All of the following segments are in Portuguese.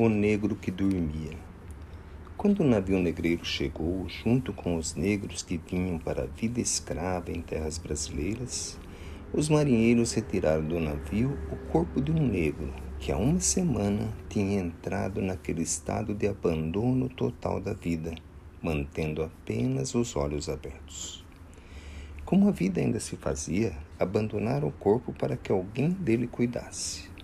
O negro que dormia. Quando o navio negreiro chegou, junto com os negros que vinham para a vida escrava em terras brasileiras, os marinheiros retiraram do navio o corpo de um negro que há uma semana tinha entrado naquele estado de abandono total da vida, mantendo apenas os olhos abertos. Como a vida ainda se fazia, abandonaram o corpo para que alguém dele cuidasse.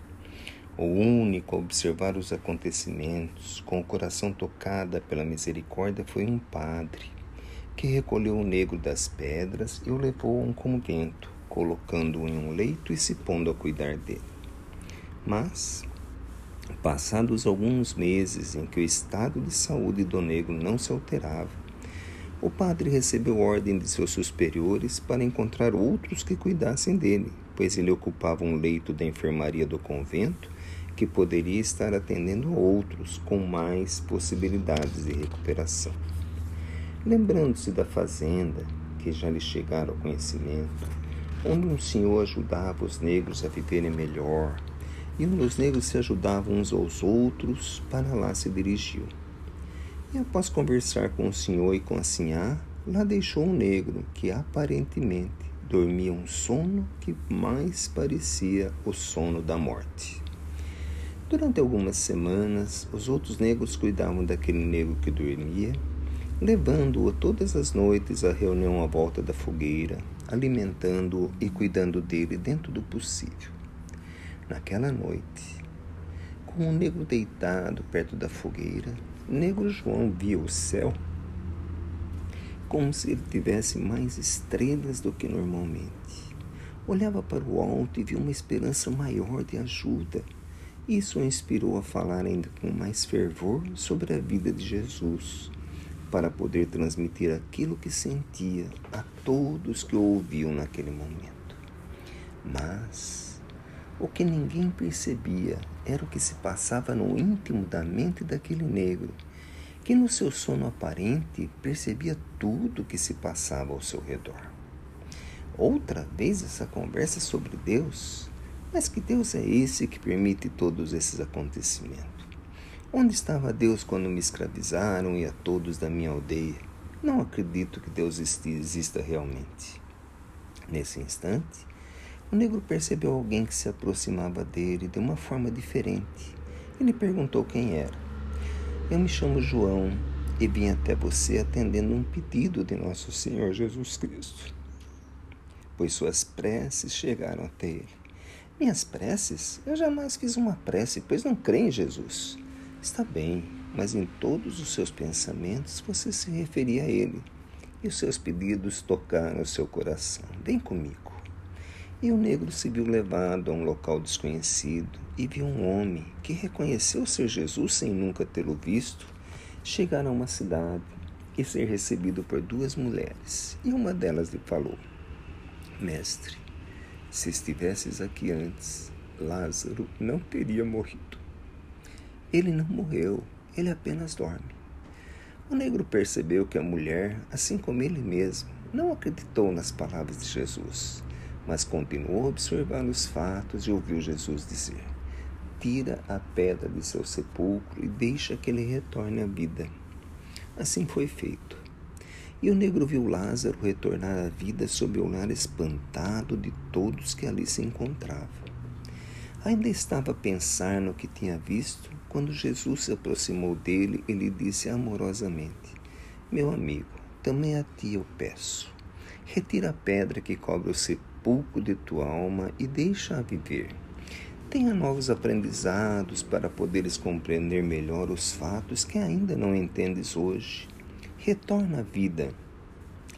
O único a observar os acontecimentos, com o coração tocada pela misericórdia, foi um padre, que recolheu o negro das pedras e o levou a um convento, colocando-o em um leito e se pondo a cuidar dele. Mas, passados alguns meses em que o estado de saúde do negro não se alterava, o padre recebeu ordem de seus superiores para encontrar outros que cuidassem dele, pois ele ocupava um leito da enfermaria do convento que poderia estar atendendo outros com mais possibilidades de recuperação. Lembrando-se da fazenda, que já lhe chegara ao conhecimento, onde um senhor ajudava os negros a viverem melhor, e onde os negros se ajudavam uns aos outros, para lá se dirigiu. E após conversar com o senhor e com a sinhá, lá deixou um negro que aparentemente dormia um sono que mais parecia o sono da morte. Durante algumas semanas, os outros negros cuidavam daquele negro que dormia, levando-o todas as noites à reunião à volta da fogueira, alimentando-o e cuidando dele dentro do possível. Naquela noite, com o negro deitado perto da fogueira, negro João via o céu como se ele tivesse mais estrelas do que normalmente. Olhava para o alto e via uma esperança maior de ajuda isso o inspirou a falar ainda com mais fervor sobre a vida de Jesus, para poder transmitir aquilo que sentia a todos que o ouviam naquele momento. Mas o que ninguém percebia era o que se passava no íntimo da mente daquele negro, que no seu sono aparente percebia tudo o que se passava ao seu redor. Outra vez essa conversa sobre Deus mas que Deus é esse que permite todos esses acontecimentos? Onde estava Deus quando me escravizaram e a todos da minha aldeia? Não acredito que Deus exista realmente. Nesse instante, o negro percebeu alguém que se aproximava dele de uma forma diferente. Ele perguntou quem era. Eu me chamo João e vim até você atendendo um pedido de nosso Senhor Jesus Cristo, pois suas preces chegaram até ele. Minhas preces? Eu jamais fiz uma prece, pois não creio em Jesus. Está bem, mas em todos os seus pensamentos você se referia a Ele, e os seus pedidos tocaram o seu coração. Vem comigo. E o negro se viu levado a um local desconhecido e viu um homem que reconheceu ser Jesus sem nunca tê-lo visto chegar a uma cidade e ser recebido por duas mulheres. E uma delas lhe falou: Mestre, se estivesses aqui antes, Lázaro não teria morrido. Ele não morreu, ele apenas dorme. O negro percebeu que a mulher, assim como ele mesmo, não acreditou nas palavras de Jesus, mas continuou a observar os fatos e ouviu Jesus dizer: Tira a pedra de seu sepulcro e deixa que ele retorne à vida. Assim foi feito. E o negro viu Lázaro retornar à vida sob o olhar espantado de todos que ali se encontravam. Ainda estava a pensar no que tinha visto quando Jesus se aproximou dele e lhe disse amorosamente: Meu amigo, também a ti eu peço. Retira a pedra que cobre o sepulcro de tua alma e deixa-a viver. Tenha novos aprendizados para poderes compreender melhor os fatos que ainda não entendes hoje retorna à vida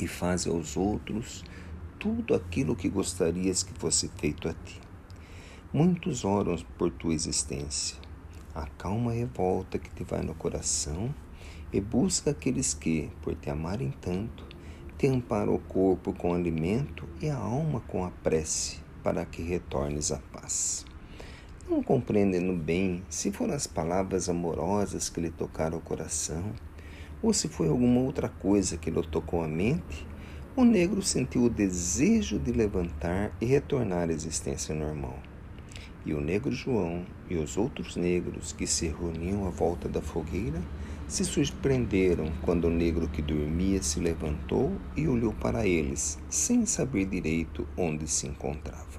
e faz aos outros tudo aquilo que gostarias que fosse feito a ti. Muitos oram por tua existência. Acalma a revolta que te vai no coração e busca aqueles que, por te amarem tanto, te amparam o corpo com alimento e a alma com a prece, para que retornes à paz. Não compreendendo bem se foram as palavras amorosas que lhe tocaram o coração, ou se foi alguma outra coisa que lhe tocou a mente, o negro sentiu o desejo de levantar e retornar à existência normal. E o negro João e os outros negros que se reuniam à volta da fogueira se surpreenderam quando o negro que dormia se levantou e olhou para eles, sem saber direito onde se encontrava.